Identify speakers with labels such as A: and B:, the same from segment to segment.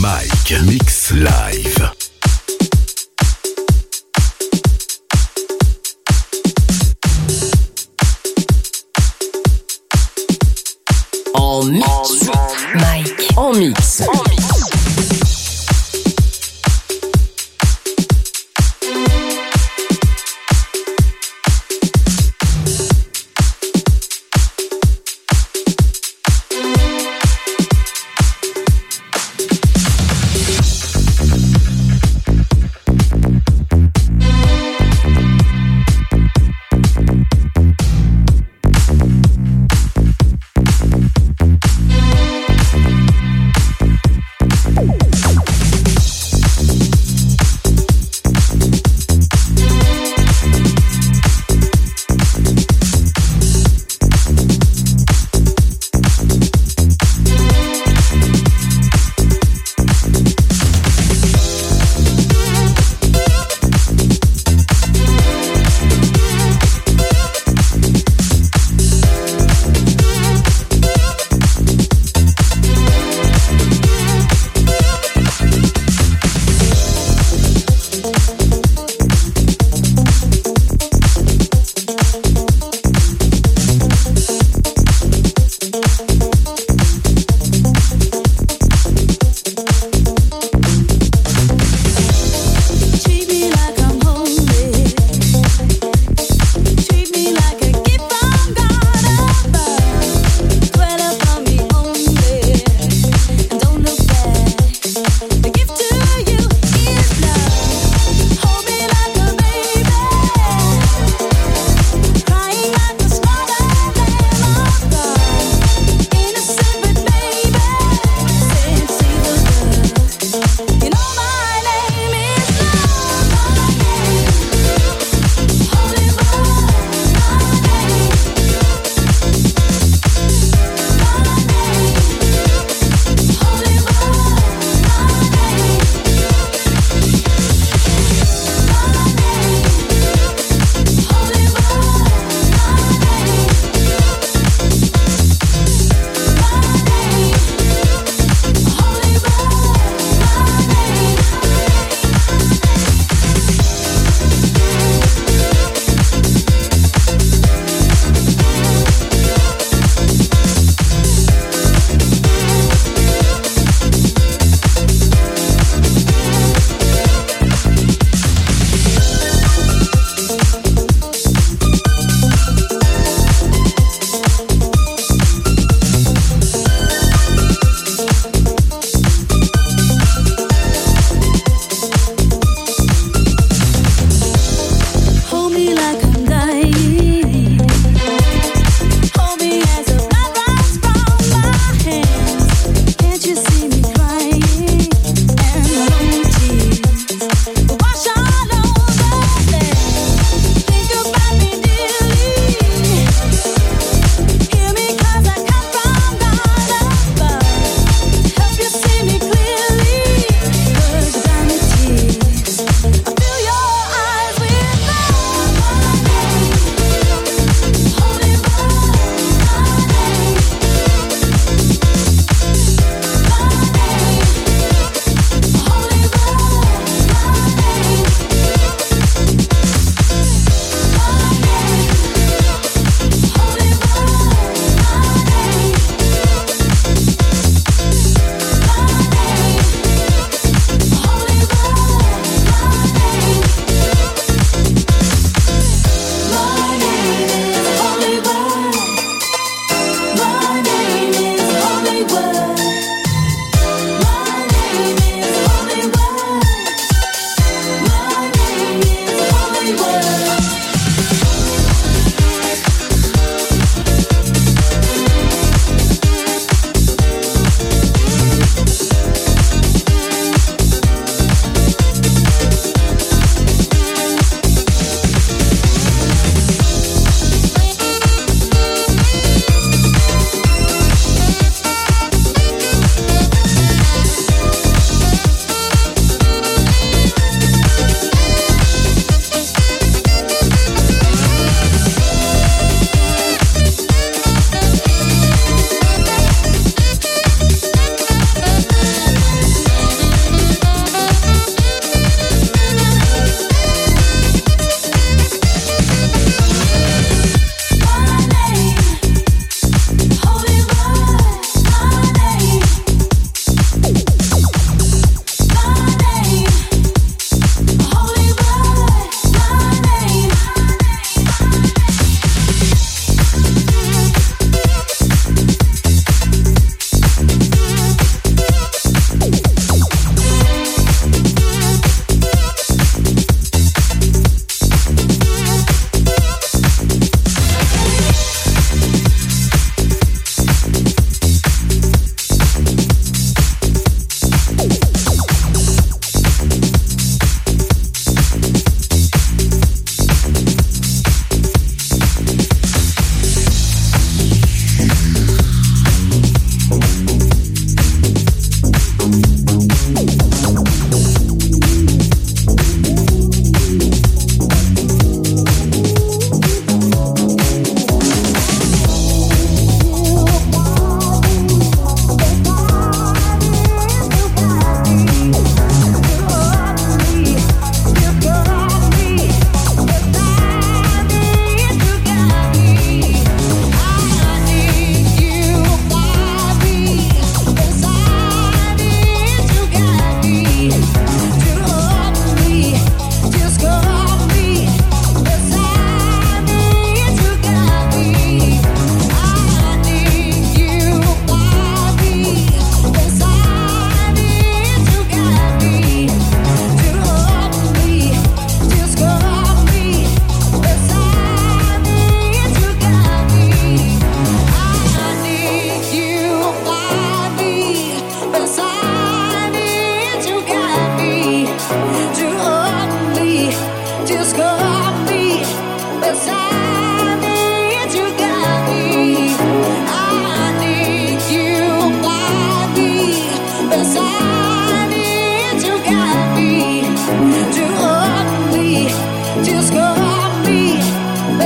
A: Mike Mix Live.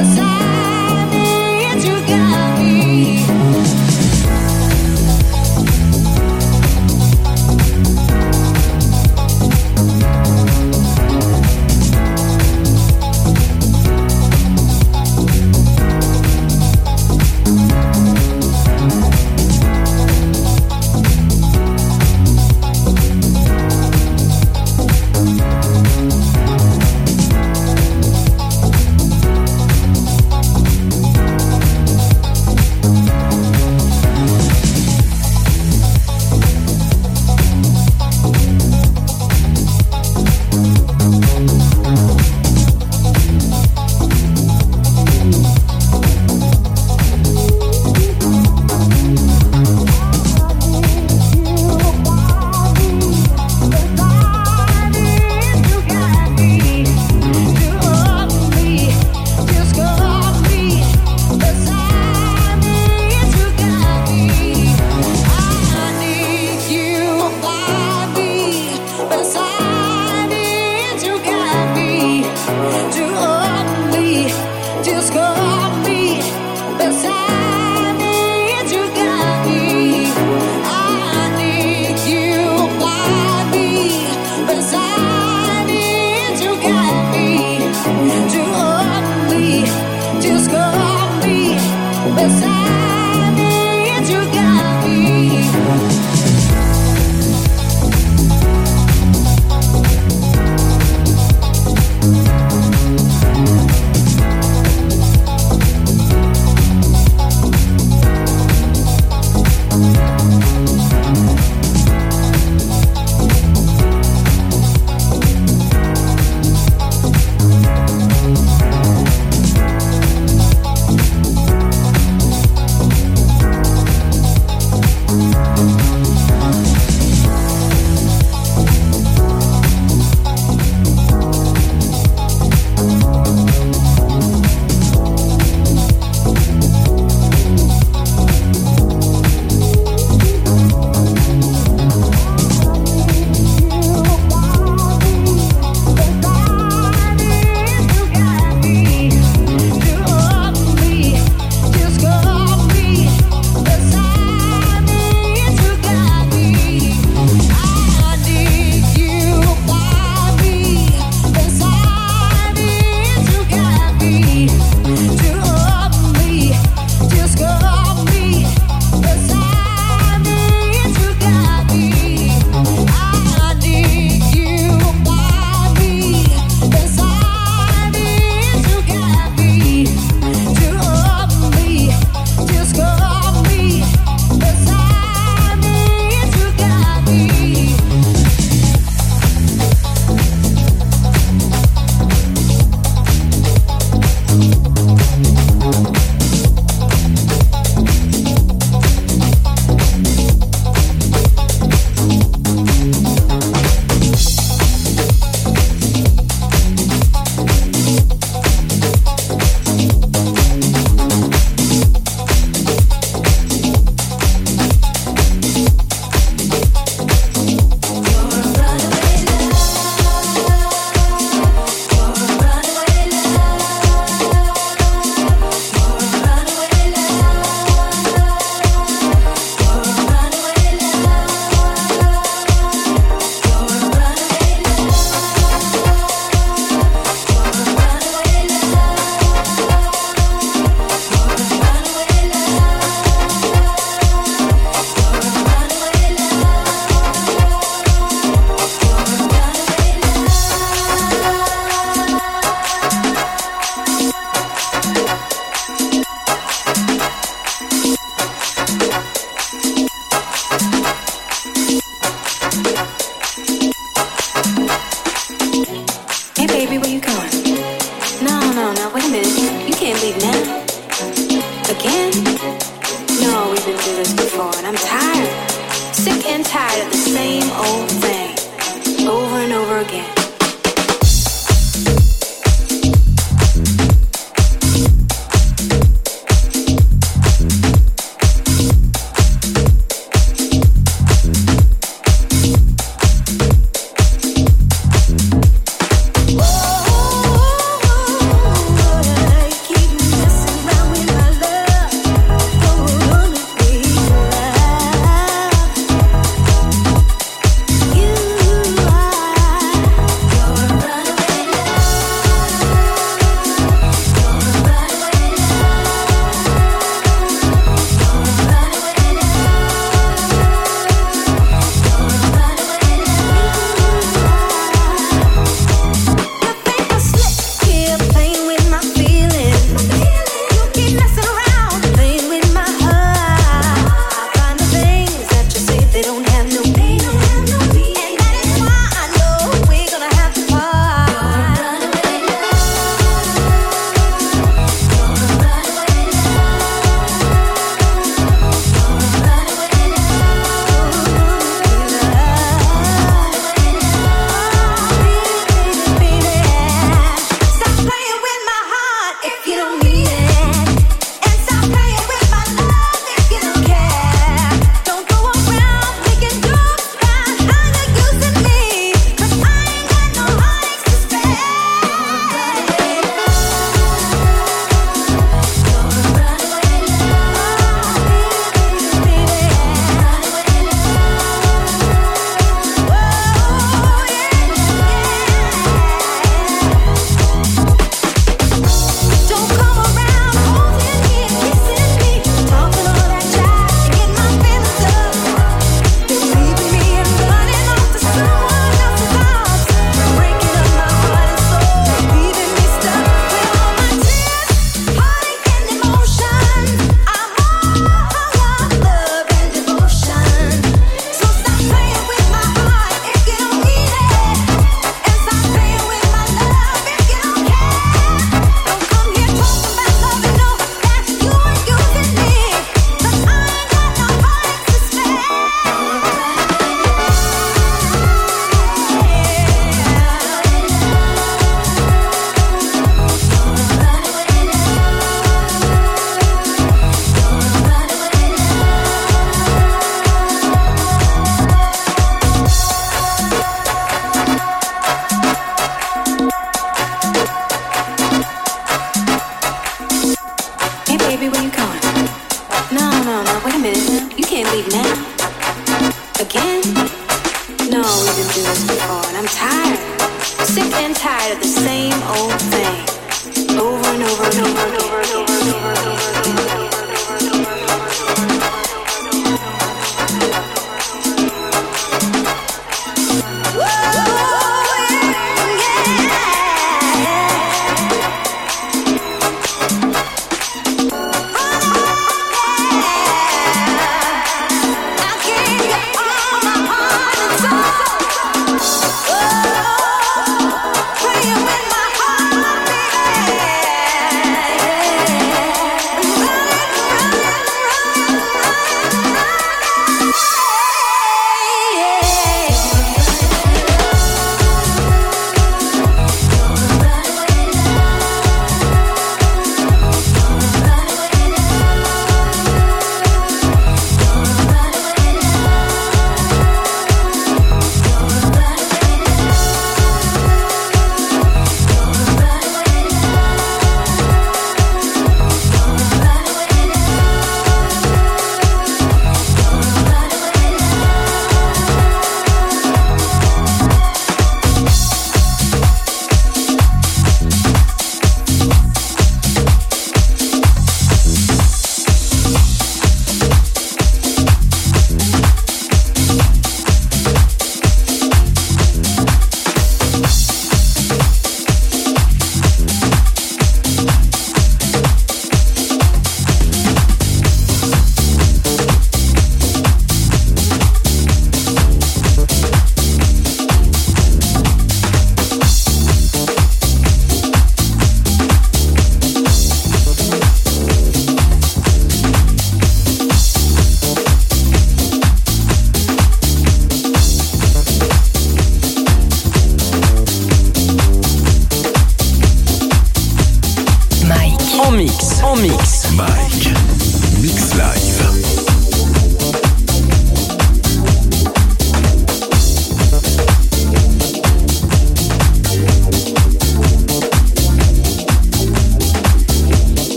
B: Cause I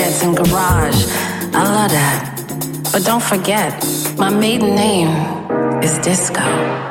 B: and garage. I love that. But don't forget, my maiden name is Disco.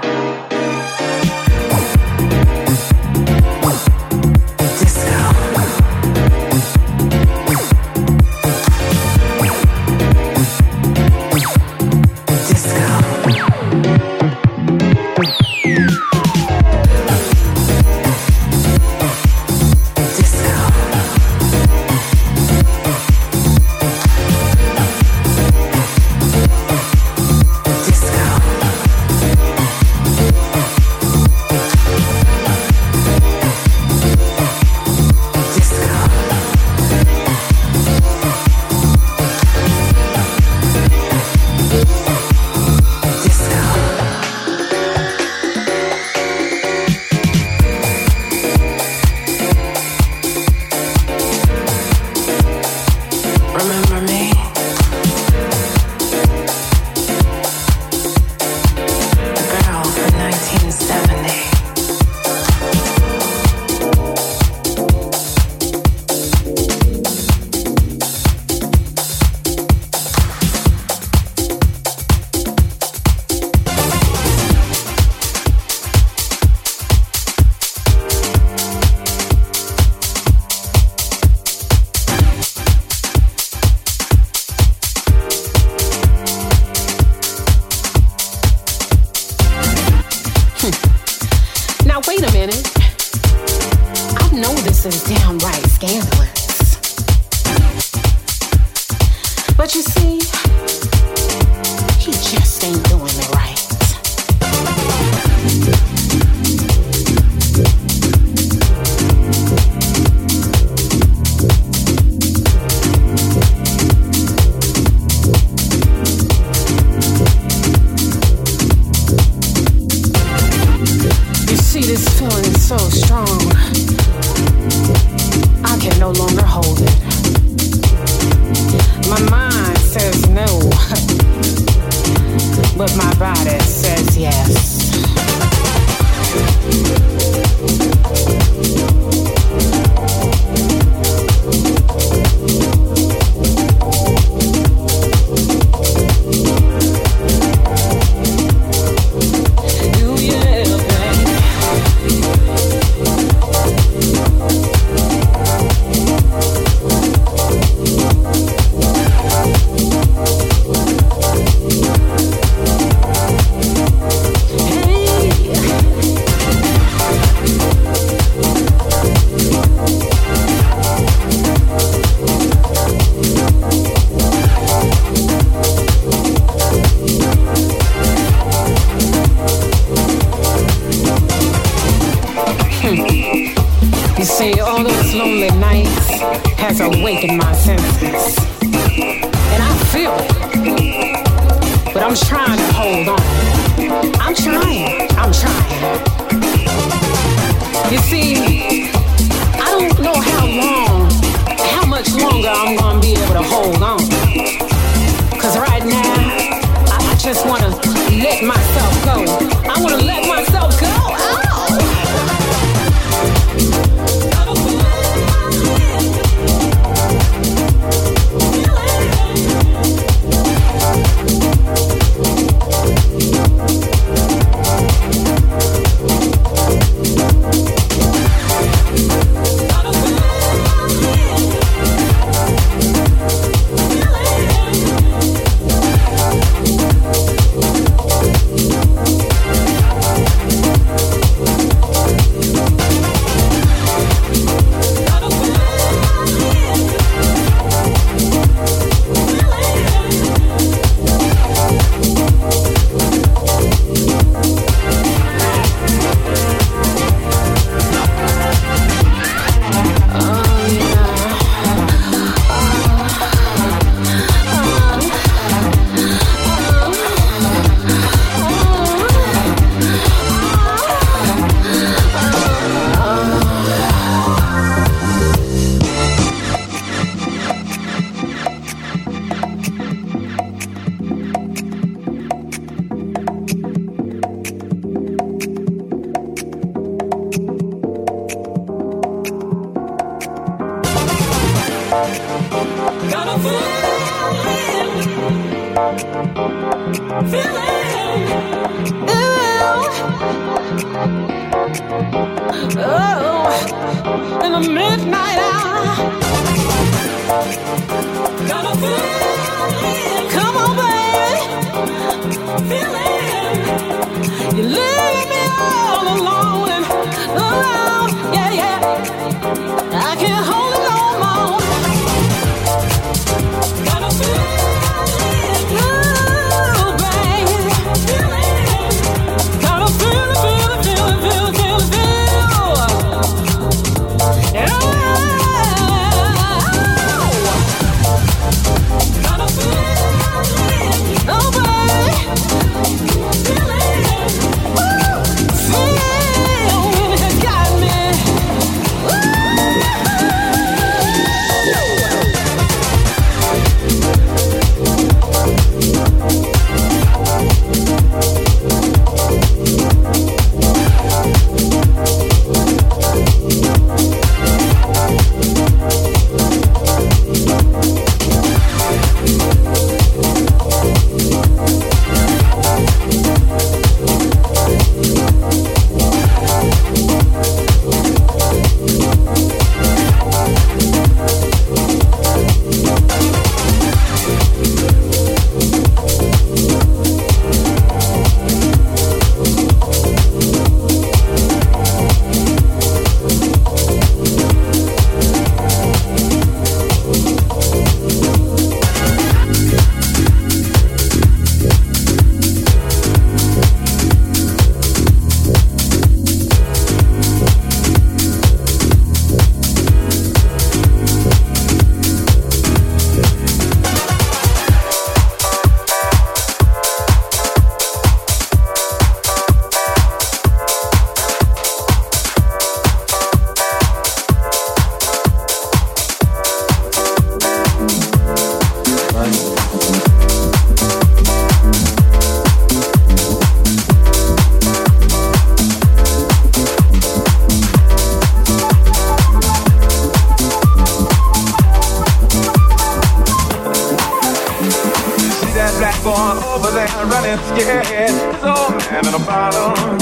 C: Down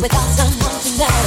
C: without someone to
D: love.